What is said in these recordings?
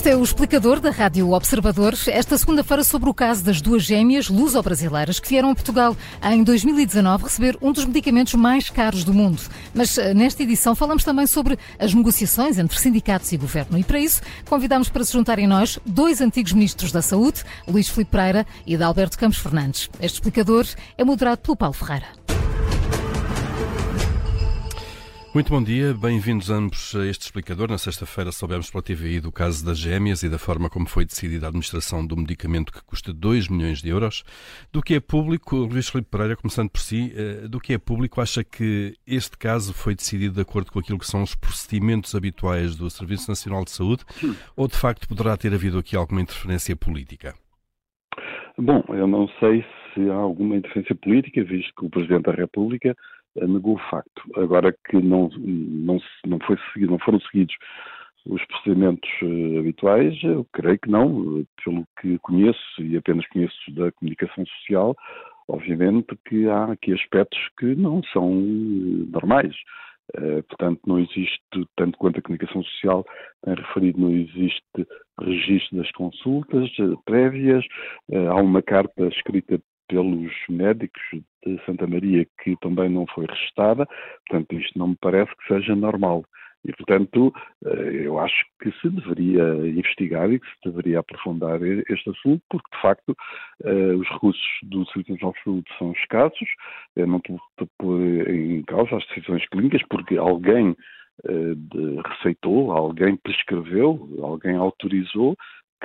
Este é o explicador da Rádio Observador. Esta segunda-feira sobre o caso das duas gêmeas luso-brasileiras que vieram a Portugal em 2019 receber um dos medicamentos mais caros do mundo. Mas eh, nesta edição falamos também sobre as negociações entre sindicatos e governo. E para isso convidamos para se juntarem nós dois antigos ministros da Saúde, Luís Filipe Pereira e Alberto Campos Fernandes. Este explicador é moderado pelo Paulo Ferreira. Muito bom dia, bem-vindos ambos a este explicador. Na sexta-feira soubemos pela TVI do caso das gêmeas e da forma como foi decidida a administração do medicamento que custa 2 milhões de euros. Do que é público, Luís Filipe Pereira, começando por si, eh, do que é público, acha que este caso foi decidido de acordo com aquilo que são os procedimentos habituais do Serviço Nacional de Saúde ou de facto poderá ter havido aqui alguma interferência política? Bom, eu não sei se há alguma interferência política, visto que o Presidente da República negou o facto. Agora que não, não, não, foi seguido, não foram seguidos os procedimentos uh, habituais, eu creio que não, pelo que conheço e apenas conheço da comunicação social, obviamente que há aqui aspectos que não são uh, normais. Uh, portanto, não existe, tanto quanto a comunicação social tem referido, não existe registro das consultas prévias, há uma carta escrita pelos médicos de Santa Maria que também não foi registada, portanto isto não me parece que seja normal. E, portanto, eh, eu acho que se deveria investigar e que se deveria aprofundar este assunto, porque, de facto, eh, os recursos do Serviço Nacional de Saúde são escassos, não estou a pôr em causa as decisões clínicas, porque alguém eh, receitou, alguém prescreveu, alguém autorizou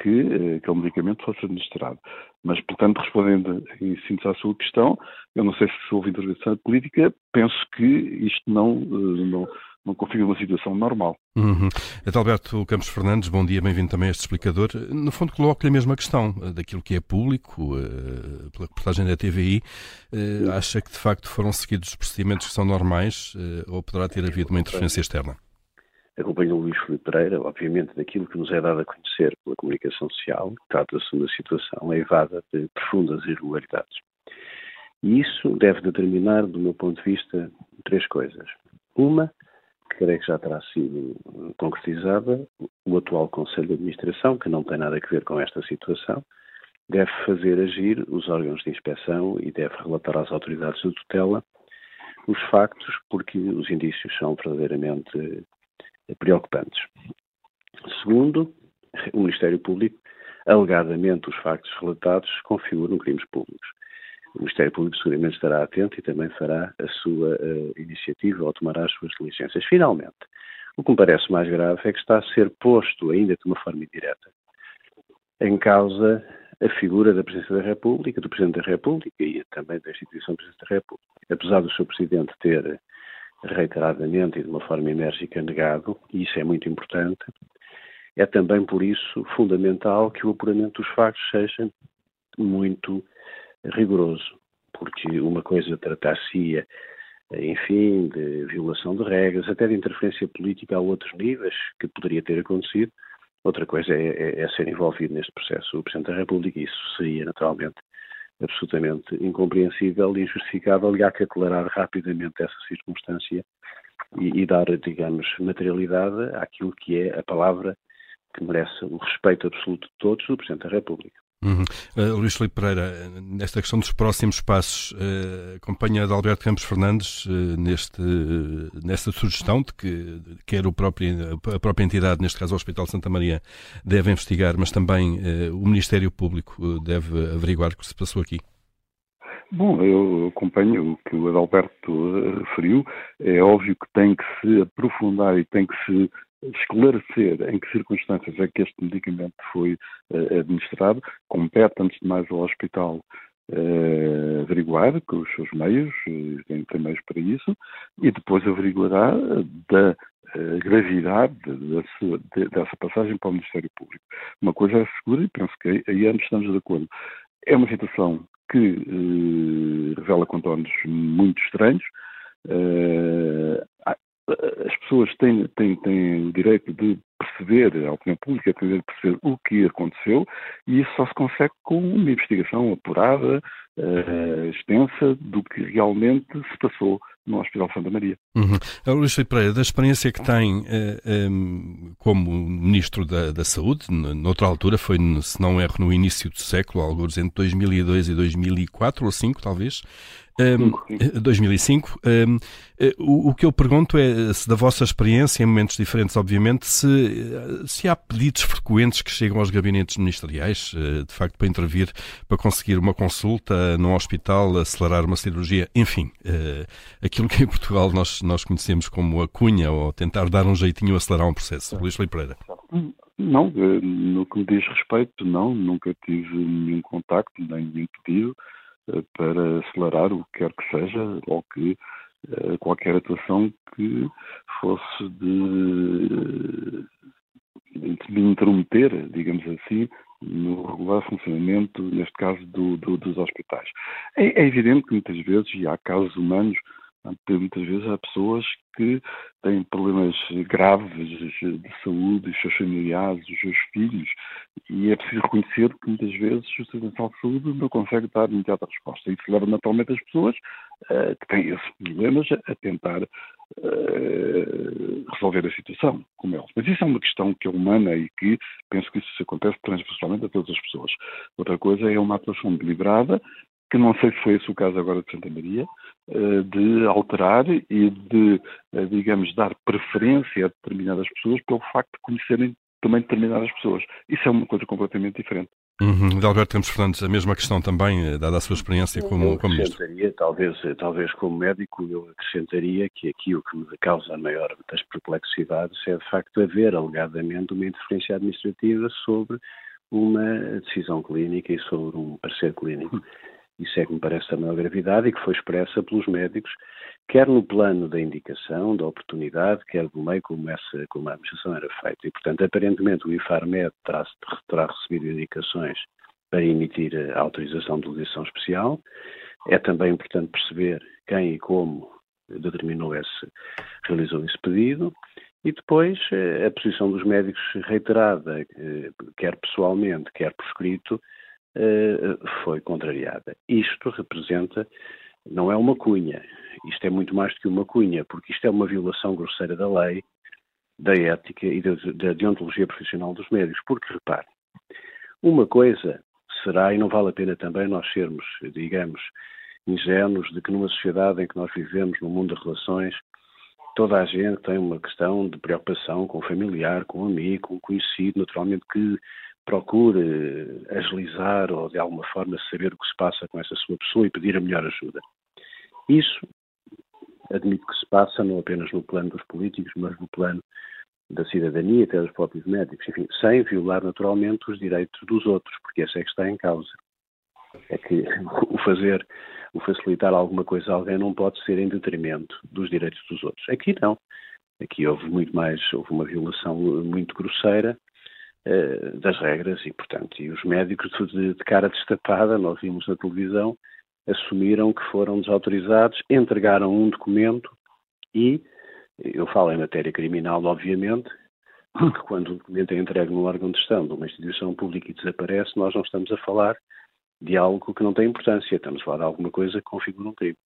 que aquele medicamento fosse administrado. Mas, portanto, respondendo em síntese à sua questão, eu não sei se houve intervenção política, penso que isto não, uh, não, não configura uma situação normal. Uhum. Adalberto Campos Fernandes, bom dia, bem-vindo também a este explicador. No fundo, coloco-lhe a mesma questão eh, daquilo que é público, pela reportagem da TVI. Acha que, de facto, foram seguidos os procedimentos que são normais ou poderá ter havido uma interferência externa? Acompanho o Luís Filipe Pereira, obviamente, daquilo que nos é dado a conhecer pela comunicação social, trata-se de uma situação levada de profundas irregularidades. E isso deve determinar, do meu ponto de vista, três coisas. Uma, que creio que já terá sido concretizada, o atual Conselho de Administração, que não tem nada a ver com esta situação, deve fazer agir os órgãos de inspeção e deve relatar às autoridades de tutela os factos, porque os indícios são verdadeiramente preocupantes. Segundo, o Ministério Público, alegadamente, os factos relatados configuram crimes públicos. O Ministério Público seguramente estará atento e também fará a sua uh, iniciativa ou tomará as suas diligências. Finalmente, o que me parece mais grave é que está a ser posto, ainda de uma forma indireta, em causa a figura da Presidência da República, do Presidente da República e também da instituição Presidente da República. Apesar do seu Presidente ter reiteradamente e de uma forma enérgica negado, e isso é muito importante. É também por isso fundamental que o apuramento dos factos seja muito rigoroso, porque uma coisa tratar-se-ia, enfim, de violação de regras, até de interferência política a outros níveis que poderia ter acontecido. Outra coisa é, é, é ser envolvido neste processo o Presidente da República, e isso seria naturalmente absolutamente incompreensível e injustificável e há que aclarar rapidamente essa circunstância e, e, dar, digamos, materialidade àquilo que é a palavra que merece o respeito absoluto de todos do Presidente da República. Uhum. Uh, Luís Felipe Pereira, nesta questão dos próximos passos, uh, acompanha de Alberto Campos Fernandes uh, neste, nesta sugestão de que quer o próprio, a própria entidade, neste caso o Hospital Santa Maria, deve investigar, mas também o Ministério Público deve averiguar o que se passou aqui? Bom, eu acompanho o que o Adalberto referiu. É óbvio que tem que se aprofundar e tem que se esclarecer em que circunstâncias é que este medicamento foi uh, administrado, compete antes de mais ao hospital uh, averiguar com os seus meios, tem, tem meios para isso, e depois averiguará da uh, gravidade dessa, de, dessa passagem para o Ministério Público. Uma coisa é segura e penso que aí ambos estamos de acordo. É uma situação que revela contornos muito estranhos. Uh, as pessoas têm, têm, têm o direito de perceber, a opinião pública tem o direito de perceber o que aconteceu e isso só se consegue com uma investigação apurada, uh, extensa, do que realmente se passou no Hospital Santa Maria. Uhum. Luís Filipe Pereira, da experiência que tem uh, eh, um, como Ministro da, da Saúde, noutra altura, foi, se não erro, no início do século, alguns entre 2002 e 2004 ou 2005, talvez, um, 2005. Um, o, o, que eu pergunto é se, da vossa experiência, em momentos diferentes, obviamente, se, se há pedidos frequentes que chegam aos gabinetes ministeriais, de facto, para intervir, para conseguir uma consulta num hospital, acelerar uma cirurgia, enfim, aquilo que em Portugal nós, nós conhecemos como a cunha ou tentar dar um jeitinho acelerar um processo. Luís Felipe Pereira. Não, no que me diz respeito, não, nunca tive nenhum contacto, nem nenhum pedido. Eh, para acelerar o que quer que seja, ou que eh, qualquer atuação que fosse de, de intrometer, digamos assim, no regular funcionamento, neste caso, do, do, dos hospitais. É, é, evidente que muitas vezes, e há casos humanos, muitas vezes há pessoas que têm problemas graves de saúde, os seus familiares, os seus filhos, e é preciso reconhecer que muitas vezes o Sistema Nacional de Saúde não consegue dar imediata resposta. Isso leva naturalmente as pessoas uh, que têm esses problemas a tentar uh, resolver a situação, como eles. Mas isso é uma questão que é humana e que penso que isso acontece transversalmente a todas as pessoas. Outra coisa é uma atuação deliberada que não sei se foi esse o caso agora de Santa Maria, de alterar e de, eh, digamos, dar preferência a determinadas pessoas pelo facto de conhecerem também determinadas pessoas. Isso é uma coisa completamente diferente. Uhum. De Alberto Campos Fernandes, a mesma questão também, eh, dada a sua experiência como, como ministro. Talvez, talvez como médico, eu acrescentaria que aqui o que me causa a maior das perplexidades é de facto haver alegadamente uma interferência administrativa sobre uma decisão clínica e sobre um parecer clínico. Isso é que me parece a maior gravidade e que foi expressa pelos médicos, quer no plano da indicação, da oportunidade, quer do meio como, essa, como a administração era feita. E, portanto, aparentemente o IFARMED terá, terá recebido indicações para emitir a autorização de legislação especial. É também importante perceber quem e como determinou esse, realizou esse pedido. E depois eh, a posição dos médicos reiterada, eh, quer pessoalmente, quer por escrito, foi contrariada. Isto representa, não é uma cunha, isto é muito mais do que uma cunha, porque isto é uma violação grosseira da lei, da ética e da, deontologia profissional dos médicos. Porque, repare, uma coisa será, e não vale a pena também nós sermos, digamos, ingênuos de que numa sociedade em que nós vivemos, no mundo de relações, toda a gente tem uma questão de preocupação com o familiar, com o amigo, com o conhecido, naturalmente que procure agilizar ou de alguma forma saber o que se passa com essa sua pessoa e pedir a melhor ajuda. Isso admito que se passa não apenas no plano dos políticos, mas no plano da cidadania, até dos próprios médicos, enfim, sem violar naturalmente os direitos dos outros, porque essa é que está em causa. É que o fazer, o facilitar alguma coisa a alguém não pode ser em detrimento dos direitos dos outros. Aqui não. Aqui houve muito mais, houve uma violação muito grosseira eh, das regras e, portanto, e os médicos de, de cara destapada, nós vimos na televisão, assumiram que foram desautorizados, entregaram um documento e, eu falo em matéria criminal, obviamente, quando o documento é entregue no órgão de gestão de uma instituição pública e desaparece, nós não estamos a falar de algo que não tem importância, estamos a falar de alguma coisa que configura um crime.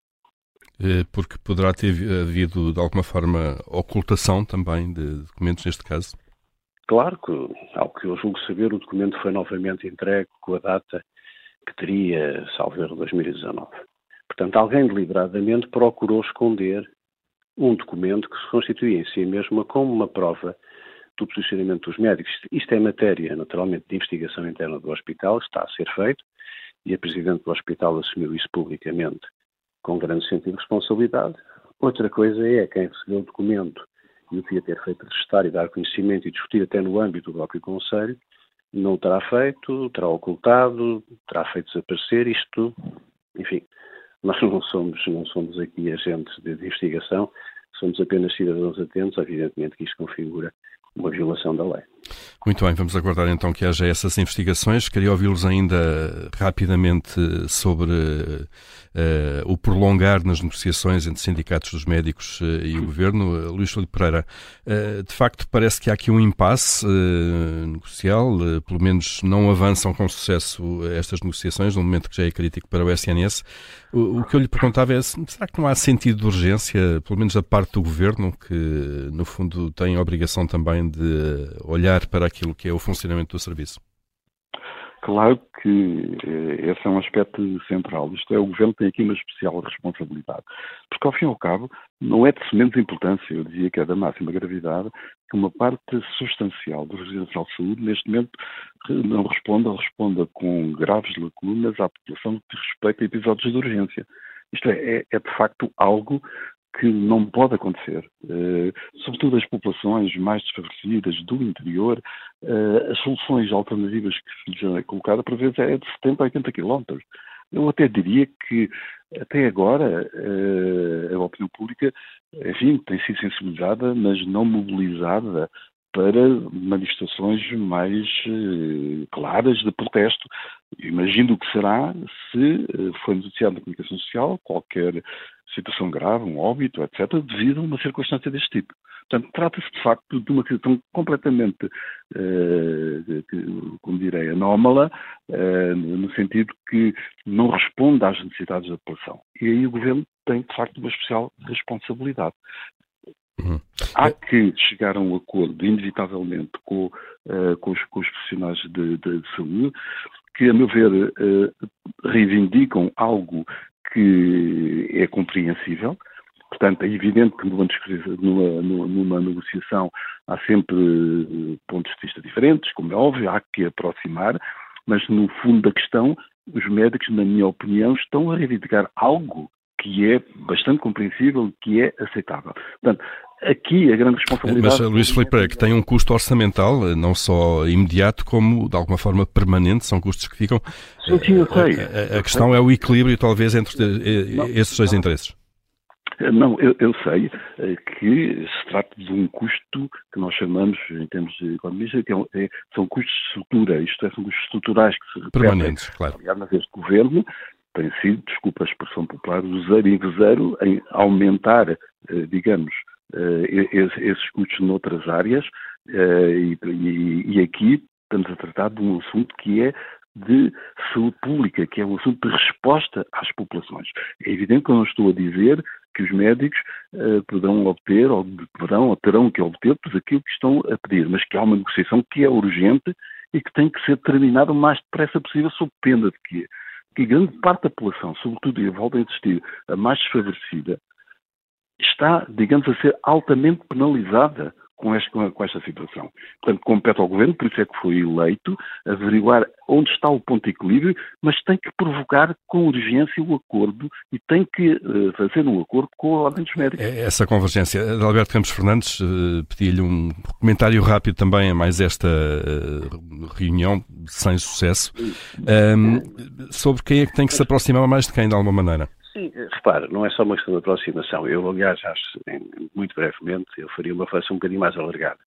Eh, porque poderá ter havido, de alguma forma, ocultação também de documentos neste caso? Claro que, ao que eu julgo saber, o documento foi novamente entregue com a data que teria, salvo erro, 2019. Portanto, alguém deliberadamente procurou esconder um documento que se constitui em si mesmo como uma prova do posicionamento dos médicos. Isto é matéria, naturalmente, de investigação interna do hospital, está a ser feito, e a Presidente do hospital assumiu isso publicamente com grande sentido de responsabilidade. Outra coisa é quem recebeu o documento e o devia ter feito registrar e dar conhecimento e discutir até no âmbito do próprio Conselho, não o terá feito, terá ocultado, terá feito desaparecer isto, enfim, nós não somos, não somos aqui agentes de investigação, somos apenas cidadãos atentos, evidentemente que isto configura uma violação da lei. Muito bem, vamos aguardar então que haja essas investigações. Queria ouvi-los ainda rapidamente sobre uh, o prolongar nas negociações entre sindicatos dos médicos uh, e o governo. Uh, Luís Filipe Pereira, de facto parece que há aqui um impasse negocial, pelo menos não avançam com sucesso estas negociações, no momento que já é crítico para o SNS. O, o que eu lhe perguntava é, será que não há sentido de urgência, pelo menos da parte do governo, que no fundo tem a obrigação também de olhar para aquilo que é o funcionamento do serviço? Claro que eh, esse é um aspecto central. Isto é, o Governo tem aqui uma especial responsabilidade. Porque, ao fim e ao cabo, não é de menos importância, eu dizia que é da máxima gravidade, que uma parte substancial do Regime Nacional de Saúde, neste momento, não responda ou responda com graves lacunas à população que respeita episódios de urgência. Isto é, é, é de facto algo que não pode acontecer. Uh, sobretudo as populações mais desfavorecidas do interior, uh, as soluções alternativas que se lhes é colocada, por vezes, é de 70 a 80 quilómetros. Eu até diria que, até agora, uh, a opinião pública, enfim, tem sido sensibilizada, mas não mobilizada para manifestações mais claras de protesto. Imagino o que será se for noticiado na comunicação social qualquer situação grave, um óbito, etc., devido a uma circunstância deste tipo. Portanto, trata-se de facto de uma situação completamente, eh, como direi, anómala, eh, no sentido que não responde às necessidades da população. E aí o Governo tem, de facto, uma especial responsabilidade. Uhum. Há que chegar a um acordo, inevitavelmente, com, uh, com, os, com os, profissionais de, de, de, saúde, que, a meu ver, uh, reivindicam algo que é compreensível. Portanto, é evidente que numa, numa, numa, negociação há sempre eh, pontos de vista diferentes, como é óbvio, há que aproximar, mas no fundo da questão, os médicos, na minha opinião, estão a reivindicar algo que é bastante compreensível, que é aceitável. Portanto, aqui a grande responsabilidade. Mas, Luís Filipe, que tem um custo orçamental, não só imediato, como de alguma forma permanente, são custos que ficam. Sim, sim, eu sei. A, a, a questão é o equilíbrio, talvez, entre não, esses dois não. interesses. Não, eu, eu, sei eh, que se trata de um custo que nós chamamos, em termos de economia, que é, é, são custos de estrutura, isto é, são custos estruturais que se repetem. Permanentes, claro. Aliás, este governo tem sido, desculpa a expressão popular, o zero e zero em aumentar, eh, digamos, eh, esses custos noutras áreas eh, e, aqui estamos a tratar de um assunto que é de saúde pública, que é um assunto de resposta às populações. É evidente que eu não estou a dizer que os médicos uh, poderão obter, ou poderão, ou terão que obter tudo aquilo que estão a pedir, mas que há uma negociação que é urgente e que tem que ser terminada o mais depressa possível, sob pena de que, que grande parte da população, sobretudo, e volto a insistir, a mais desfavorecida, está, digamos, a ser altamente penalizada com esta, com esta situação. Portanto, compete ao Governo, por isso é que foi eleito, averiguar onde está o ponto de equilíbrio, mas tem que provocar com urgência o acordo e tem que uh, fazer um acordo com a Ordem dos Médicos. É essa convergência. Alberto Campos Fernandes, uh, pedi-lhe um comentário rápido também a mais esta uh, reunião, sem sucesso, um, sobre quem é que tem que se aproximar mais de quem, de alguma maneira. Sim, não é só uma questão de aproximação. Eu, aliás, acho, muito brevemente, eu faria uma reflexão um bocadinho mais alargada.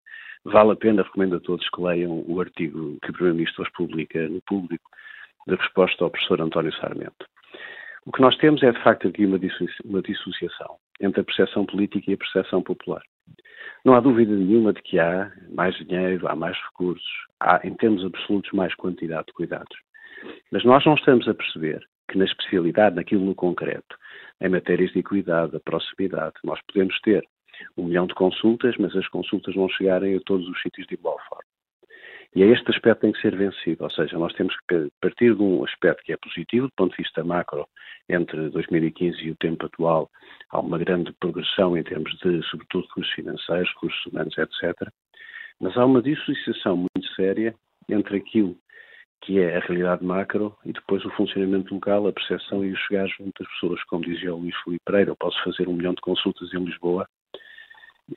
Vale a pena, recomendo a todos que leiam o artigo que o Primeiro-Ministro hoje publica no público da resposta ao professor António Sarmento. O que nós temos é, de facto, aqui uma, uma dissociação entre a percepção política e a percepção popular. Não há dúvida nenhuma de que há mais dinheiro, há mais recursos, há, em termos absolutos, mais quantidade de cuidados. Mas nós não estamos a perceber que na especialidade, naquilo no concreto, em matérias de equidade, da proximidade, nós podemos ter um milhão de consultas, mas as consultas não chegarem a todos os sítios de igual forma. E é este aspecto que tem que ser vencido, ou seja, nós temos que partir de um aspecto que é positivo, do ponto de vista macro, entre 2015 e o tempo atual, há uma grande progressão em termos de, sobretudo, recursos financeiros, recursos humanos, etc. Mas há uma dissociação muito séria entre aquilo que é a realidade macro, e depois o funcionamento local, a percepção e o chegar junto às pessoas. Como dizia o Luís Filipe Pereira, eu posso fazer um milhão de consultas em Lisboa,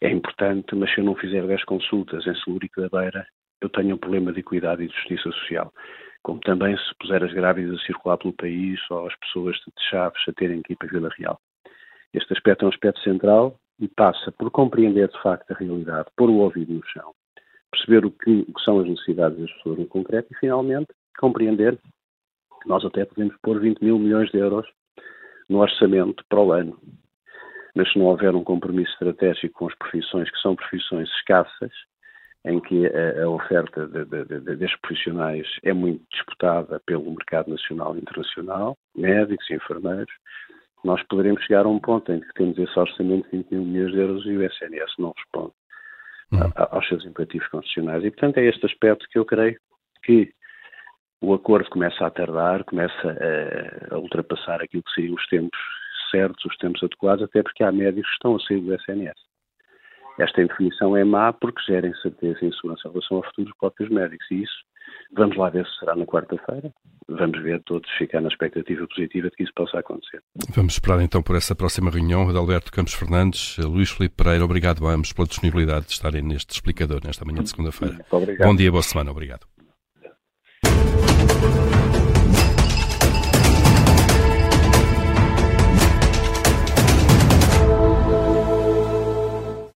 é importante, mas se eu não fizer 10 consultas em Seguro da Beira, eu tenho um problema de equidade e de justiça social. Como também se puser as grávidas a circular pelo país ou as pessoas de Chaves a terem que ir para Vila Real. Este aspecto é um aspecto central e passa por compreender de facto a realidade, pôr o ouvido no chão, perceber o que, o que são as necessidades das pessoas no concreto e, finalmente, compreender que nós até podemos pôr 20 mil milhões de euros no orçamento para o ano. Mas se não houver um compromisso estratégico com as profissões, que são profissões escassas, em que a, a oferta de, de, de, destes profissionais é muito disputada pelo mercado nacional e internacional, médicos e enfermeiros, nós poderemos chegar a um ponto em que temos esse orçamento de 20 mil milhões de euros e o SNS não responde uhum. aos seus imperativos constitucionais. E, portanto, é este aspecto que eu creio que o acordo começa a tardar, começa a, a ultrapassar aquilo que seriam os tempos certos, os tempos adequados, até porque há médicos que estão a sair do SNS. Esta indefinição é má porque gera incerteza e insegurança em relação ao futuro dos próprios médicos. E isso, vamos lá ver se será na quarta-feira. Vamos ver todos ficar na expectativa positiva de que isso possa acontecer. Vamos esperar então por essa próxima reunião. Adalberto Campos Fernandes, Luís Felipe Pereira, obrigado a ambos pela disponibilidade de estarem neste explicador nesta manhã de segunda-feira. Bom dia, boa semana. Obrigado.